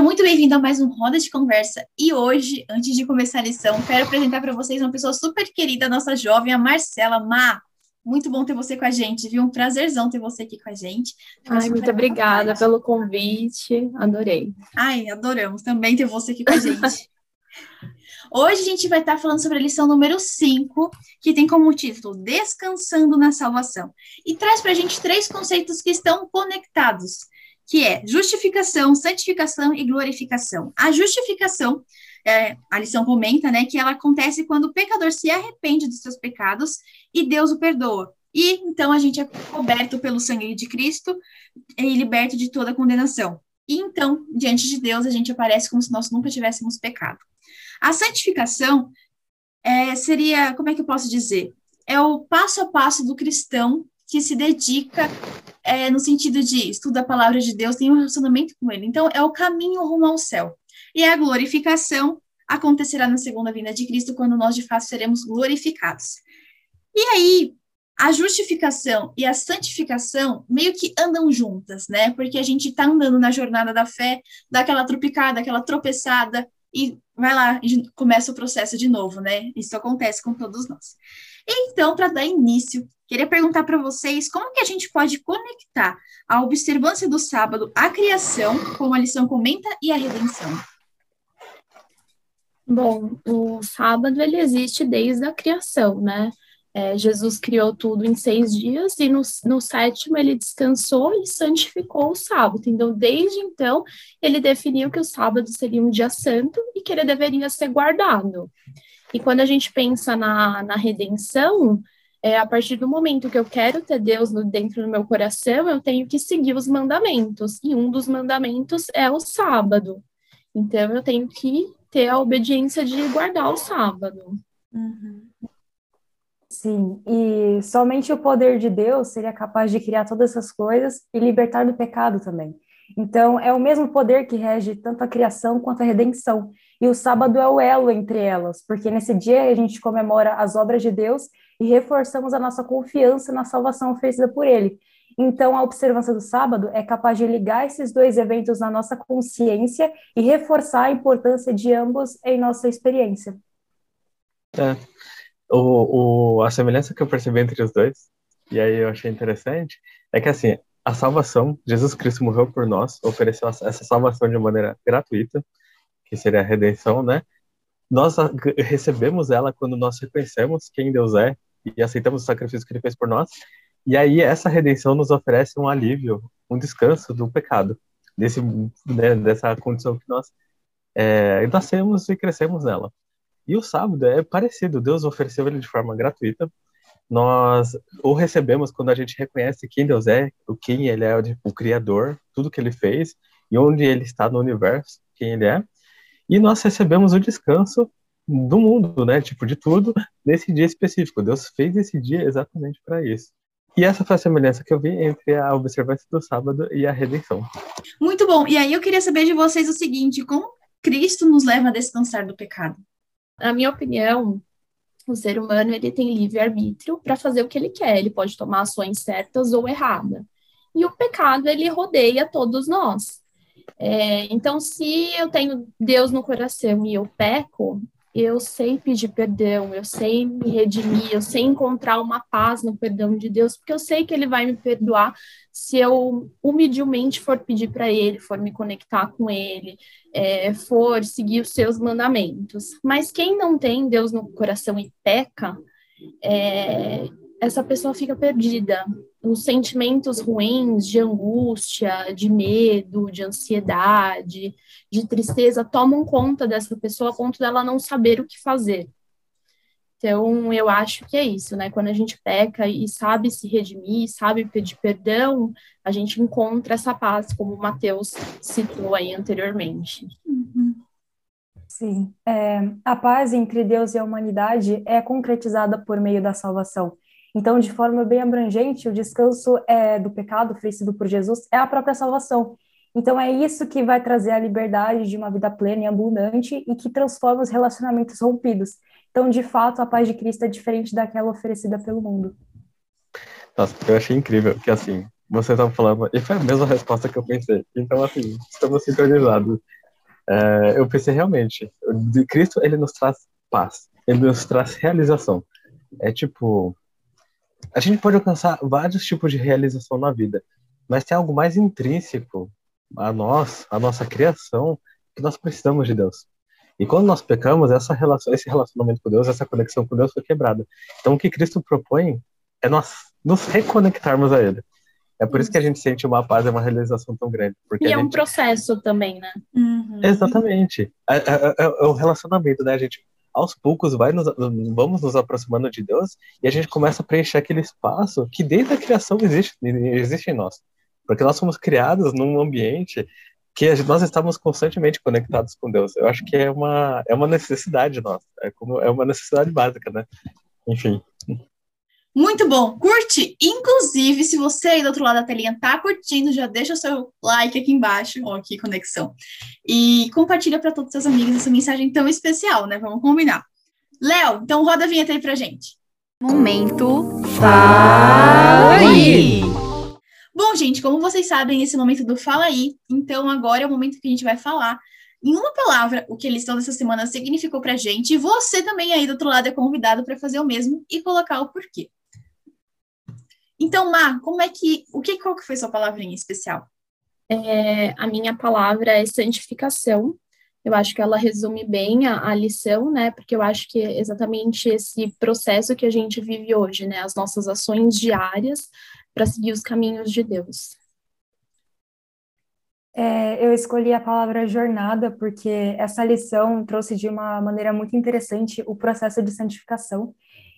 Seja muito bem-vindo a mais um Roda de Conversa. E hoje, antes de começar a lição, quero apresentar para vocês uma pessoa super querida, nossa jovem, a Marcela Má. Muito bom ter você com a gente, viu? Um prazerzão ter você aqui com a gente. Ai, muito obrigada pelo convite, adorei. Ai, adoramos também ter você aqui com a gente. Hoje a gente vai estar falando sobre a lição número 5, que tem como título Descansando na Salvação. E traz para a gente três conceitos que estão conectados que é justificação, santificação e glorificação. A justificação, é, a lição comenta, né, que ela acontece quando o pecador se arrepende dos seus pecados e Deus o perdoa. E então a gente é coberto pelo sangue de Cristo e liberto de toda condenação. E então, diante de Deus, a gente aparece como se nós nunca tivéssemos pecado. A santificação é, seria, como é que eu posso dizer? É o passo a passo do cristão que se dedica é, no sentido de estuda a palavra de Deus, tem um relacionamento com ele. Então, é o caminho rumo ao céu. E a glorificação acontecerá na segunda vinda de Cristo, quando nós de fato seremos glorificados. E aí, a justificação e a santificação meio que andam juntas, né? Porque a gente está andando na jornada da fé, daquela tropicada, aquela tropeçada, e vai lá, começa o processo de novo, né? Isso acontece com todos nós. Então, para dar início, queria perguntar para vocês como que a gente pode conectar a observância do sábado à criação, como a lição comenta, e a redenção. Bom, o sábado ele existe desde a criação, né? É, Jesus criou tudo em seis dias e no, no sétimo ele descansou e santificou o sábado. Então, desde então, ele definiu que o sábado seria um dia santo e que ele deveria ser guardado. E quando a gente pensa na, na redenção, é, a partir do momento que eu quero ter Deus no, dentro do meu coração, eu tenho que seguir os mandamentos. E um dos mandamentos é o sábado. Então, eu tenho que ter a obediência de guardar o sábado. Uhum. Sim, e somente o poder de Deus seria capaz de criar todas essas coisas e libertar do pecado também. Então, é o mesmo poder que rege tanto a criação quanto a redenção. E o sábado é o elo entre elas, porque nesse dia a gente comemora as obras de Deus e reforçamos a nossa confiança na salvação oferecida por Ele. Então, a observância do sábado é capaz de ligar esses dois eventos na nossa consciência e reforçar a importância de ambos em nossa experiência. É. O, o, a semelhança que eu percebi entre os dois, e aí eu achei interessante, é que assim, a salvação, Jesus Cristo morreu por nós, ofereceu essa salvação de maneira gratuita, que seria a redenção, né? Nós recebemos ela quando nós reconhecemos quem Deus é e aceitamos o sacrifício que ele fez por nós. E aí essa redenção nos oferece um alívio, um descanso do pecado, desse, né, dessa condição que nós é, nascemos e crescemos nela. E o sábado é parecido, Deus ofereceu ele de forma gratuita, nós o recebemos quando a gente reconhece quem Deus é, o quem Ele é, o Criador, tudo que Ele fez e onde Ele está no universo, quem Ele é, e nós recebemos o descanso do mundo, né, tipo de tudo nesse dia específico. Deus fez esse dia exatamente para isso. E essa foi a semelhança que eu vi entre a observância do sábado e a redenção. Muito bom. E aí eu queria saber de vocês o seguinte: como Cristo nos leva a descansar do pecado? Na minha opinião, o ser humano ele tem livre-arbítrio para fazer o que ele quer, ele pode tomar ações certas ou erradas. E o pecado, ele rodeia todos nós. É, então, se eu tenho Deus no coração e eu peco, eu sei pedir perdão, eu sei me redimir, eu sei encontrar uma paz no perdão de Deus, porque eu sei que Ele vai me perdoar se eu humildemente for pedir para Ele, for me conectar com Ele, é, for seguir os seus mandamentos. Mas quem não tem Deus no coração e peca, é, essa pessoa fica perdida. Os sentimentos ruins de angústia, de medo, de ansiedade, de tristeza tomam conta dessa pessoa a ponto dela não saber o que fazer. Então, eu acho que é isso, né? Quando a gente peca e sabe se redimir, sabe pedir perdão, a gente encontra essa paz, como o Mateus citou aí anteriormente. Uhum. Sim. É, a paz entre Deus e a humanidade é concretizada por meio da salvação. Então, de forma bem abrangente, o descanso é, do pecado oferecido por Jesus é a própria salvação. Então, é isso que vai trazer a liberdade de uma vida plena e abundante e que transforma os relacionamentos rompidos. Então, de fato, a paz de Cristo é diferente daquela oferecida pelo mundo. Nossa, eu achei incrível que, assim, você estava falando, e foi a mesma resposta que eu pensei. Então, assim, estamos sincronizados. é, eu pensei realmente, de Cristo ele nos traz paz, ele nos traz realização. É tipo, a gente pode alcançar vários tipos de realização na vida, mas tem algo mais intrínseco a nós, a nossa criação, que nós precisamos de Deus. E quando nós pecamos, essa relação, esse relacionamento com Deus, essa conexão com Deus foi quebrada. Então, o que Cristo propõe é nós nos reconectarmos a Ele. É por isso que a gente sente uma paz e uma realização tão grande. Porque e é gente... um processo também, né? Uhum. Exatamente. É, é, é, é, o relacionamento, né? A gente, aos poucos, vai nos, vamos nos aproximando de Deus e a gente começa a preencher aquele espaço que desde a criação existe, existe em nós. Porque nós somos criados num ambiente que nós estamos constantemente conectados com Deus. Eu acho que é uma, é uma necessidade nossa. É, como, é uma necessidade básica, né? Enfim. Muito bom, curte! Inclusive, se você aí do outro lado da telinha tá curtindo, já deixa o seu like aqui embaixo, ó, aqui, conexão. E compartilha para todos os seus amigos essa mensagem tão especial, né? Vamos combinar. Léo, então roda a vinheta aí pra gente. Momento Fala aí! Bom, gente, como vocês sabem, esse momento do Fala aí, então agora é o momento que a gente vai falar em uma palavra, o que a lição dessa semana significou pra gente, e você também aí do outro lado é convidado para fazer o mesmo e colocar o porquê. Então, Má, como é que. O que, qual que foi sua palavrinha especial? É, a minha palavra é santificação. Eu acho que ela resume bem a, a, lição, né? Porque eu acho que é exatamente esse processo que a gente vive hoje, né? As nossas ações diárias para seguir os caminhos de Deus. É, eu escolhi a palavra jornada porque essa lição trouxe de uma maneira muito interessante o processo de santificação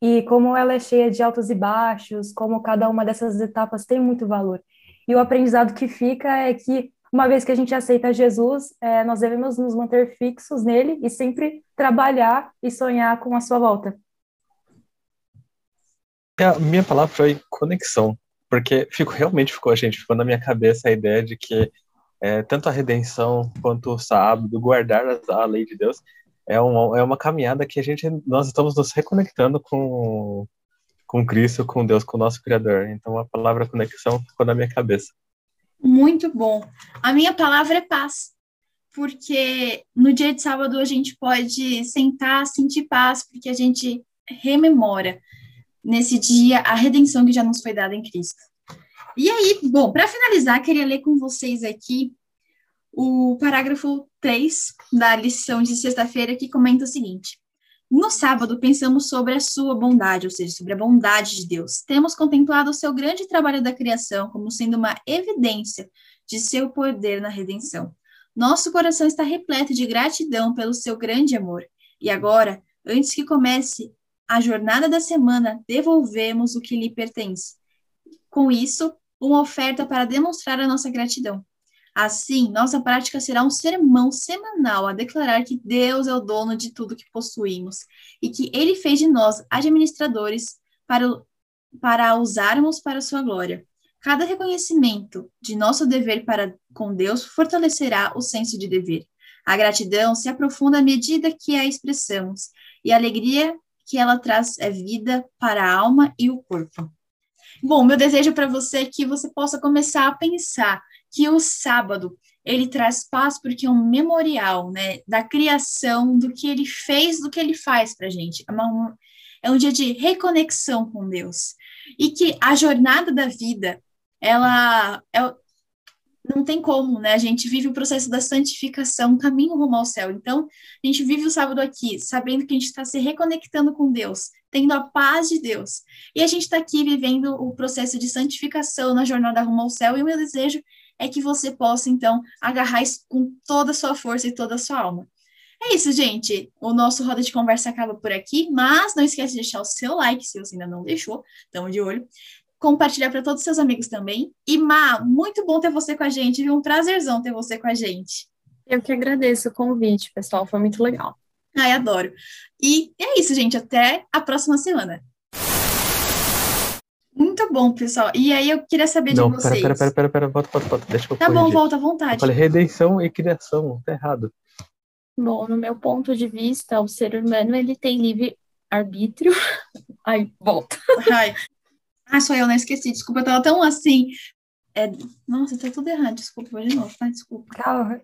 e como ela é cheia de altos e baixos, como cada uma dessas etapas tem muito valor. E o aprendizado que fica é que, uma vez que a gente aceita Jesus, é, nós devemos nos manter fixos nele e sempre trabalhar e sonhar com a sua volta. A minha palavra foi conexão, porque fico, realmente ficou, a gente ficou na minha cabeça a ideia de que é, tanto a redenção quanto o sábado, guardar a lei de Deus, é uma, é uma caminhada que a gente nós estamos nos reconectando com com Cristo, com Deus, com o nosso Criador. Então a palavra conexão ficou na minha cabeça. Muito bom. A minha palavra é paz, porque no dia de sábado a gente pode sentar, sentir paz, porque a gente rememora nesse dia a redenção que já nos foi dada em Cristo. E aí, bom, para finalizar, queria ler com vocês aqui o parágrafo 3 da lição de sexta-feira, que comenta o seguinte: No sábado, pensamos sobre a sua bondade, ou seja, sobre a bondade de Deus. Temos contemplado o seu grande trabalho da criação como sendo uma evidência de seu poder na redenção. Nosso coração está repleto de gratidão pelo seu grande amor. E agora, antes que comece a jornada da semana, devolvemos o que lhe pertence. Com isso, uma oferta para demonstrar a nossa gratidão. Assim, nossa prática será um sermão semanal a declarar que Deus é o dono de tudo que possuímos e que Ele fez de nós administradores para, para usarmos para sua glória. Cada reconhecimento de nosso dever para com Deus fortalecerá o senso de dever. A gratidão se aprofunda à medida que a expressamos, e a alegria que ela traz é vida para a alma e o corpo. Bom, meu desejo para você é que você possa começar a pensar que o sábado ele traz paz porque é um memorial, né, da criação, do que ele fez, do que ele faz para a gente. É, uma, é um dia de reconexão com Deus. E que a jornada da vida, ela é, não tem como, né? A gente vive o processo da santificação, caminho rumo ao céu. Então, a gente vive o sábado aqui, sabendo que a gente está se reconectando com Deus, tendo a paz de Deus. E a gente está aqui vivendo o processo de santificação na jornada rumo ao céu. E o meu desejo é que você possa, então, agarrar isso com toda a sua força e toda a sua alma. É isso, gente. O nosso Roda de Conversa acaba por aqui, mas não esquece de deixar o seu like, se você ainda não deixou, estamos de olho. Compartilhar para todos os seus amigos também. E, Má, muito bom ter você com a gente, viu? Um prazerzão ter você com a gente. Eu que agradeço o convite, pessoal. Foi muito legal. Ai, adoro. E é isso, gente. Até a próxima semana. Muito bom, pessoal. E aí eu queria saber Não, de vocês. Pera, pera, pera, pera, volta, volta, volta. Deixa eu Tá corrigir. bom, volta à vontade. Eu falei redenção e criação, tá errado. Bom, no meu ponto de vista, o ser humano ele tem livre arbítrio. Ai, volta. Ai. Ah, sou eu, não esqueci. Desculpa, eu tava tão assim. É... Nossa, tá tudo errado. Desculpa, vou de novo, tá? Desculpa. Calma.